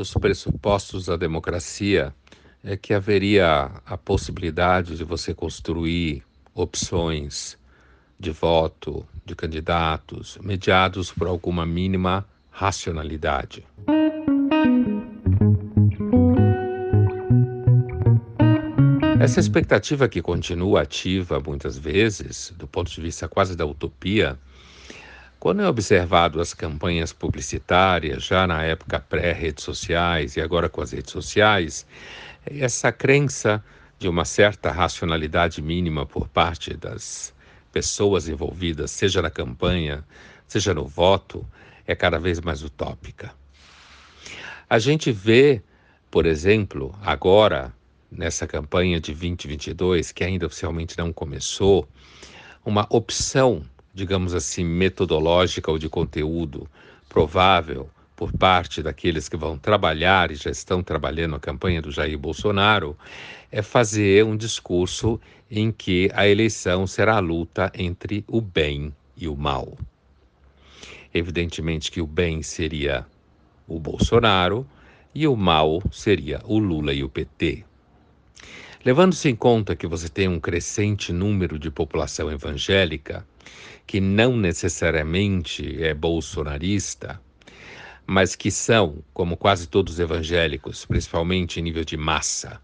dos pressupostos da democracia é que haveria a possibilidade de você construir opções de voto de candidatos mediados por alguma mínima racionalidade. Essa expectativa que continua ativa muitas vezes, do ponto de vista quase da utopia, quando é observado as campanhas publicitárias, já na época pré-redes sociais e agora com as redes sociais, essa crença de uma certa racionalidade mínima por parte das pessoas envolvidas, seja na campanha, seja no voto, é cada vez mais utópica. A gente vê, por exemplo, agora nessa campanha de 2022, que ainda oficialmente não começou, uma opção, digamos assim, metodológica ou de conteúdo provável por parte daqueles que vão trabalhar e já estão trabalhando a campanha do Jair Bolsonaro é fazer um discurso em que a eleição será a luta entre o bem e o mal. Evidentemente que o bem seria o Bolsonaro e o mal seria o Lula e o PT. Levando-se em conta que você tem um crescente número de população evangélica, que não necessariamente é bolsonarista, mas que são, como quase todos os evangélicos, principalmente em nível de massa,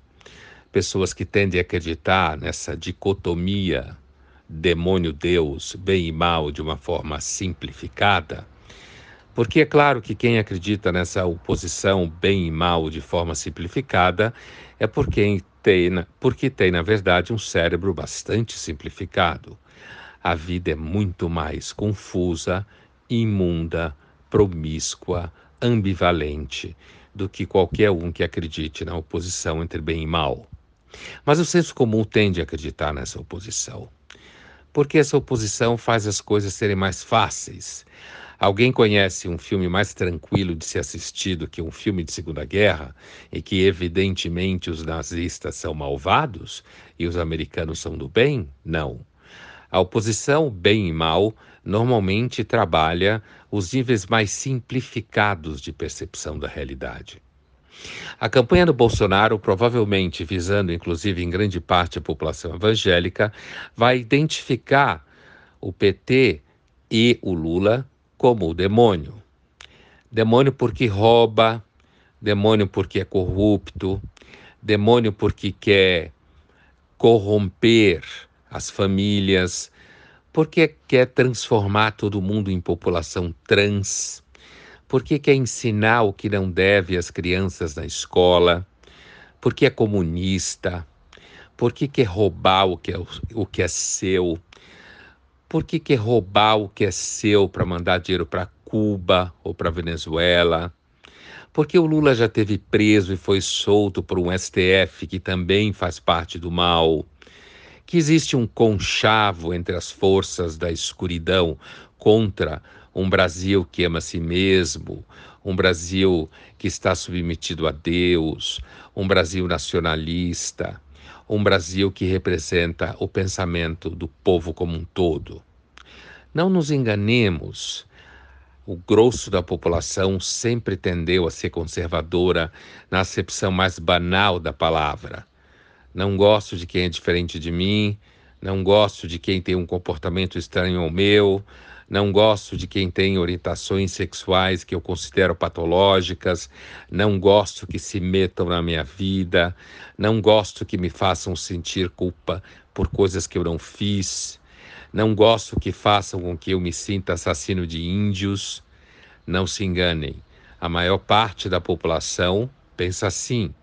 pessoas que tendem a acreditar nessa dicotomia demônio-deus, bem e mal, de uma forma simplificada, porque é claro que quem acredita nessa oposição bem e mal de forma simplificada é porque tem, porque tem, na verdade, um cérebro bastante simplificado. A vida é muito mais confusa, imunda, promíscua, ambivalente do que qualquer um que acredite na oposição entre bem e mal. Mas o senso comum tende a acreditar nessa oposição, porque essa oposição faz as coisas serem mais fáceis. Alguém conhece um filme mais tranquilo de ser assistido que um filme de Segunda Guerra, e que evidentemente os nazistas são malvados e os americanos são do bem? Não. A oposição bem e mal normalmente trabalha os níveis mais simplificados de percepção da realidade. A campanha do Bolsonaro, provavelmente visando inclusive em grande parte a população evangélica, vai identificar o PT e o Lula como o demônio. Demônio porque rouba, demônio porque é corrupto, demônio porque quer corromper as famílias, porque quer transformar todo mundo em população trans, porque quer ensinar o que não deve às crianças na escola, porque é comunista, porque quer roubar o que é, o que é seu, por que quer roubar o que é seu para mandar dinheiro para Cuba ou para Venezuela? Porque o Lula já teve preso e foi solto por um STF que também faz parte do mal? Que existe um conchavo entre as forças da escuridão contra um Brasil que ama a si mesmo, um Brasil que está submetido a Deus, um Brasil nacionalista, um Brasil que representa o pensamento do povo como um todo. Não nos enganemos. O grosso da população sempre tendeu a ser conservadora na acepção mais banal da palavra. Não gosto de quem é diferente de mim, não gosto de quem tem um comportamento estranho ao meu, não gosto de quem tem orientações sexuais que eu considero patológicas, não gosto que se metam na minha vida, não gosto que me façam sentir culpa por coisas que eu não fiz, não gosto que façam com que eu me sinta assassino de índios. Não se enganem, a maior parte da população pensa assim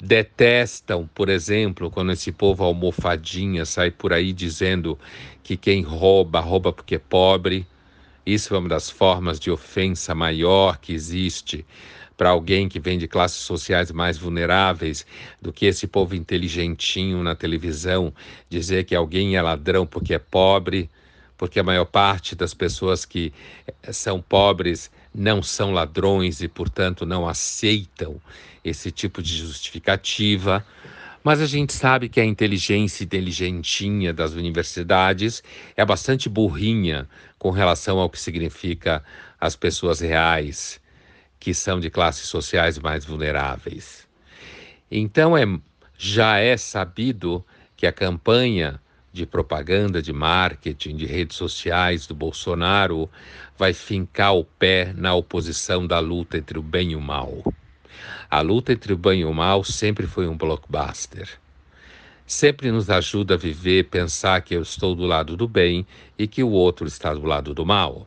detestam, por exemplo, quando esse povo almofadinha sai por aí dizendo que quem rouba, rouba porque é pobre. Isso é uma das formas de ofensa maior que existe para alguém que vem de classes sociais mais vulneráveis do que esse povo inteligentinho na televisão dizer que alguém é ladrão porque é pobre, porque a maior parte das pessoas que são pobres não são ladrões e, portanto, não aceitam esse tipo de justificativa. Mas a gente sabe que a inteligência inteligentinha das universidades é bastante burrinha com relação ao que significa as pessoas reais, que são de classes sociais mais vulneráveis. Então é, já é sabido que a campanha de propaganda, de marketing, de redes sociais do Bolsonaro vai fincar o pé na oposição da luta entre o bem e o mal. A luta entre o bem e o mal sempre foi um blockbuster. Sempre nos ajuda a viver, pensar que eu estou do lado do bem e que o outro está do lado do mal.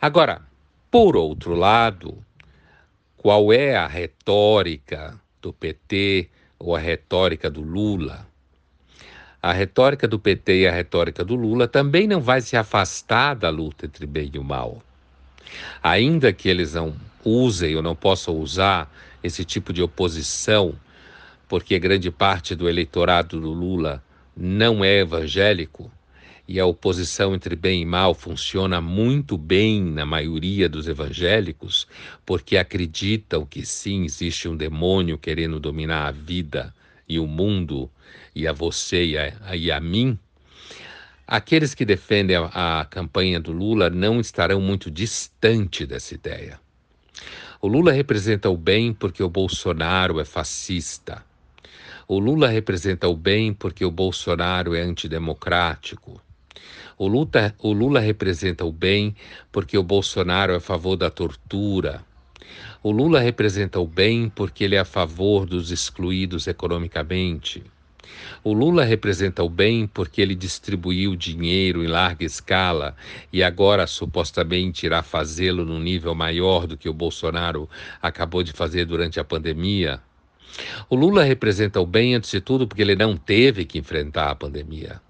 Agora, por outro lado, qual é a retórica do PT ou a retórica do Lula? A retórica do PT e a retórica do Lula também não vai se afastar da luta entre bem e o mal. Ainda que eles não usem ou não possam usar esse tipo de oposição, porque grande parte do eleitorado do Lula não é evangélico, e a oposição entre bem e mal funciona muito bem na maioria dos evangélicos, porque acreditam que sim, existe um demônio querendo dominar a vida e o mundo, e a você e a, e a mim. Aqueles que defendem a, a campanha do Lula não estarão muito distante dessa ideia. O Lula representa o bem porque o Bolsonaro é fascista. O Lula representa o bem porque o Bolsonaro é antidemocrático. O Lula, o Lula representa o bem porque o Bolsonaro é a favor da tortura. O Lula representa o bem porque ele é a favor dos excluídos economicamente. O Lula representa o bem porque ele distribuiu dinheiro em larga escala e agora supostamente irá fazê-lo num nível maior do que o Bolsonaro acabou de fazer durante a pandemia. O Lula representa o bem, antes de tudo, porque ele não teve que enfrentar a pandemia.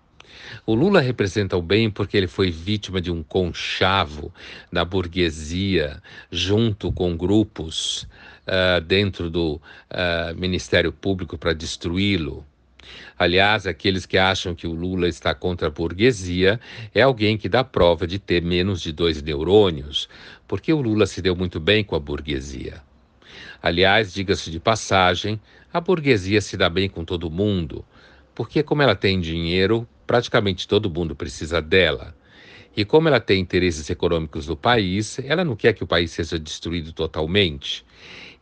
O Lula representa o bem porque ele foi vítima de um conchavo da burguesia, junto com grupos uh, dentro do uh, Ministério Público para destruí-lo. Aliás, aqueles que acham que o Lula está contra a burguesia é alguém que dá prova de ter menos de dois neurônios, porque o Lula se deu muito bem com a burguesia. Aliás, diga-se de passagem, a burguesia se dá bem com todo mundo, porque, como ela tem dinheiro, praticamente todo mundo precisa dela. E como ela tem interesses econômicos no país, ela não quer que o país seja destruído totalmente.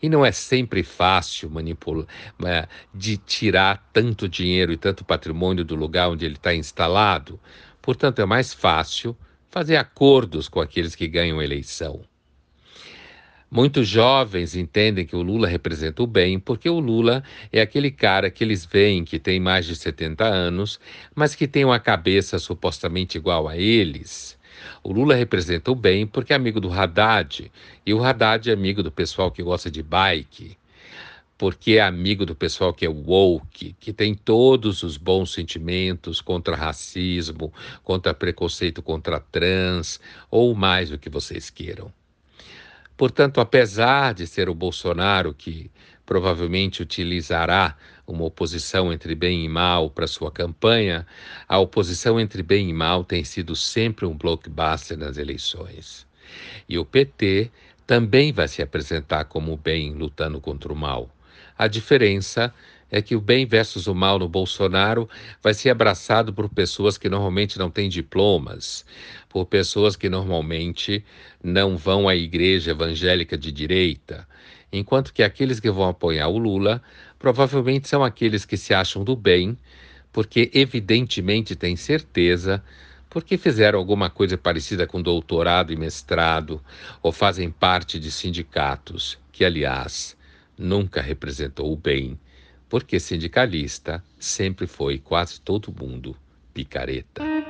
E não é sempre fácil manipular, é, de tirar tanto dinheiro e tanto patrimônio do lugar onde ele está instalado. Portanto, é mais fácil fazer acordos com aqueles que ganham eleição. Muitos jovens entendem que o Lula representa o bem porque o Lula é aquele cara que eles veem que tem mais de 70 anos, mas que tem uma cabeça supostamente igual a eles. O Lula representa o bem porque é amigo do Haddad, e o Haddad é amigo do pessoal que gosta de bike, porque é amigo do pessoal que é woke, que tem todos os bons sentimentos contra racismo, contra preconceito contra trans, ou mais o que vocês queiram. Portanto, apesar de ser o Bolsonaro que provavelmente utilizará uma oposição entre bem e mal para sua campanha, a oposição entre bem e mal tem sido sempre um blockbuster nas eleições. E o PT também vai se apresentar como bem lutando contra o mal. A diferença é que o bem versus o mal no Bolsonaro vai ser abraçado por pessoas que normalmente não têm diplomas, por pessoas que normalmente não vão à igreja evangélica de direita, enquanto que aqueles que vão apoiar o Lula provavelmente são aqueles que se acham do bem, porque evidentemente têm certeza porque fizeram alguma coisa parecida com doutorado e mestrado, ou fazem parte de sindicatos, que, aliás, nunca representou o bem porque sindicalista sempre foi quase todo mundo picareta.